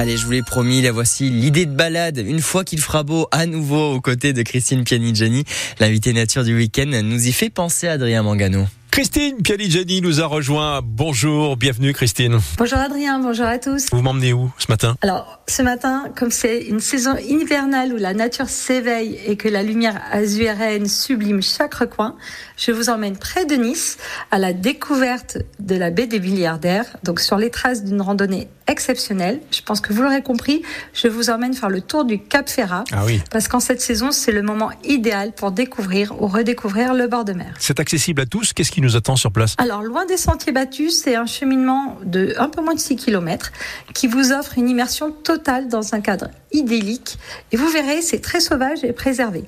Allez, je vous l'ai promis, la voici, l'idée de balade. Une fois qu'il fera beau, à nouveau aux côtés de Christine Pianigiani, l'invité nature du week-end, nous y fait penser Adrien Mangano. Christine Pianigiani nous a rejoint. Bonjour, bienvenue Christine. Bonjour Adrien, bonjour à tous. Vous m'emmenez où ce matin? Alors, ce matin, comme c'est une saison hivernale où la nature s'éveille et que la lumière azuréenne sublime chaque recoin, je vous emmène près de Nice à la découverte de la baie des Milliardaires, donc sur les traces d'une randonnée exceptionnelle. Je pense que vous l'aurez compris, je vous emmène faire le tour du Cap Ferrat. Ah oui. Parce qu'en cette saison, c'est le moment idéal pour découvrir ou redécouvrir le bord de mer. C'est accessible à tous. Qu'est-ce qui nous attend sur place Alors, loin des sentiers battus, c'est un cheminement de un peu moins de 6 km qui vous offre une immersion totale dans un cadre idyllique. Et vous verrez, c'est très sauvage et préservé.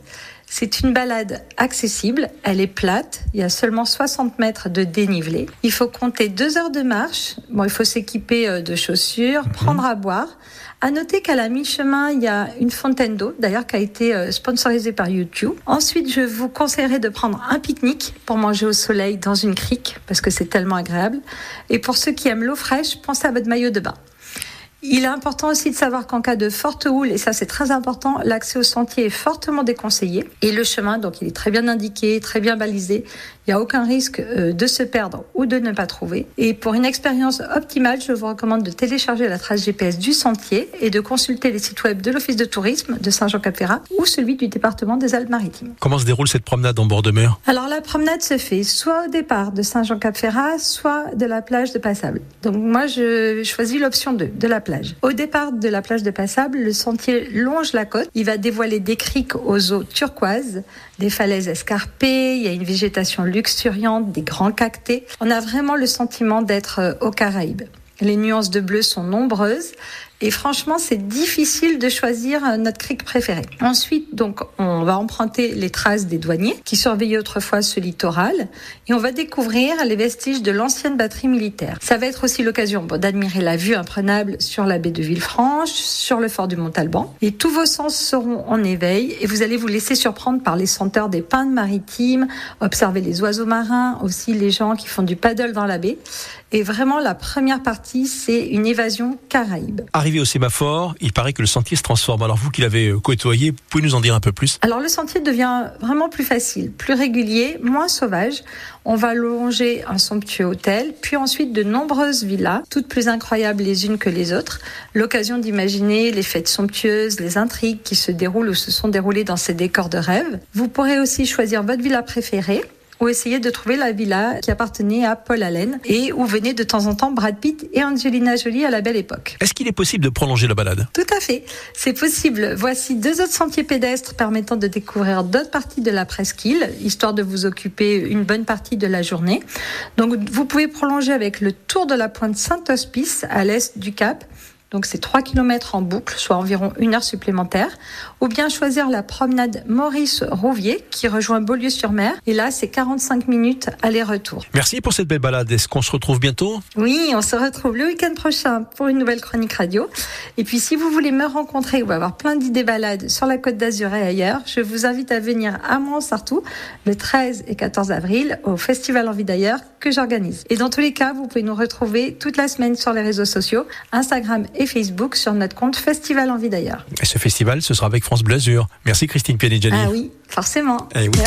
C'est une balade accessible, elle est plate, il y a seulement 60 mètres de dénivelé. Il faut compter deux heures de marche, bon, il faut s'équiper euh, de chaussures, prendre à boire. À noter qu'à la mi-chemin, il y a une fontaine d'eau, d'ailleurs qui a été euh, sponsorisée par YouTube. Ensuite, je vous conseillerais de prendre un pique-nique pour manger au soleil dans une crique, parce que c'est tellement agréable. Et pour ceux qui aiment l'eau fraîche, pensez à votre maillot de bain. Il est important aussi de savoir qu'en cas de forte houle, et ça c'est très important, l'accès au sentier est fortement déconseillé. Et le chemin, donc il est très bien indiqué, très bien balisé. Il n'y a aucun risque euh, de se perdre ou de ne pas trouver. Et pour une expérience optimale, je vous recommande de télécharger la trace GPS du sentier et de consulter les sites web de l'Office de tourisme de Saint-Jean-Cap-Ferrat ou celui du département des Alpes-Maritimes. Comment se déroule cette promenade en bord de mer? Alors la promenade se fait soit au départ de Saint-Jean-Cap-Ferrat, soit de la plage de Passable. Donc moi je choisis l'option 2, de la plage. Au départ de la plage de Passable, le sentier longe la côte. Il va dévoiler des criques aux eaux turquoises, des falaises escarpées, il y a une végétation luxuriante, des grands cactés. On a vraiment le sentiment d'être euh, aux Caraïbes. Les nuances de bleu sont nombreuses et franchement, c'est difficile de choisir euh, notre crique préféré. Ensuite, donc, on va emprunter les traces des douaniers qui surveillaient autrefois ce littoral et on va découvrir les vestiges de l'ancienne batterie militaire. Ça va être aussi l'occasion d'admirer la vue imprenable sur la baie de Villefranche, sur le fort du Montalban. Et tous vos sens seront en éveil et vous allez vous laisser surprendre par les senteurs des pins maritimes, observer les oiseaux marins, aussi les gens qui font du paddle dans la baie. Et vraiment, la première partie, c'est une évasion caraïbe. Au sémaphore, il paraît que le sentier se transforme. Alors vous qui l'avez euh, côtoyé, pouvez nous en dire un peu plus? Alors le sentier devient vraiment plus facile, plus régulier, moins sauvage. On va longer un somptueux hôtel, puis ensuite de nombreuses villas, toutes plus incroyables les unes que les autres. L'occasion d'imaginer les fêtes somptueuses, les intrigues qui se déroulent ou se sont déroulées dans ces décors de rêve. Vous pourrez aussi choisir votre villa préférée ou essayer de trouver la villa qui appartenait à Paul Allen et où venaient de temps en temps Brad Pitt et Angelina Jolie à la belle époque. Est-ce qu'il est possible de prolonger la balade? Tout à fait, c'est possible. Voici deux autres sentiers pédestres permettant de découvrir d'autres parties de la presqu'île, histoire de vous occuper une bonne partie de la journée. Donc vous pouvez prolonger avec le tour de la pointe Saint-Hospice à l'est du Cap donc c'est 3 km en boucle, soit environ une heure supplémentaire, ou bien choisir la promenade Maurice-Rouvier qui rejoint Beaulieu-sur-Mer. Et là, c'est 45 minutes aller-retour. Merci pour cette belle balade. Est-ce qu'on se retrouve bientôt? Oui, on se retrouve le week-end prochain pour une nouvelle chronique radio. Et puis si vous voulez me rencontrer ou avoir plein d'idées balades sur la côte d'Azur et ailleurs, je vous invite à venir à Montsartou le 13 et 14 avril au Festival Envie d'ailleurs que j'organise. Et dans tous les cas, vous pouvez nous retrouver toute la semaine sur les réseaux sociaux, Instagram et Facebook sur notre compte Festival Envie d'ailleurs. Et ce festival, ce sera avec France Blasure. Merci Christine Pianigiani. Ah oui, forcément. Eh oui.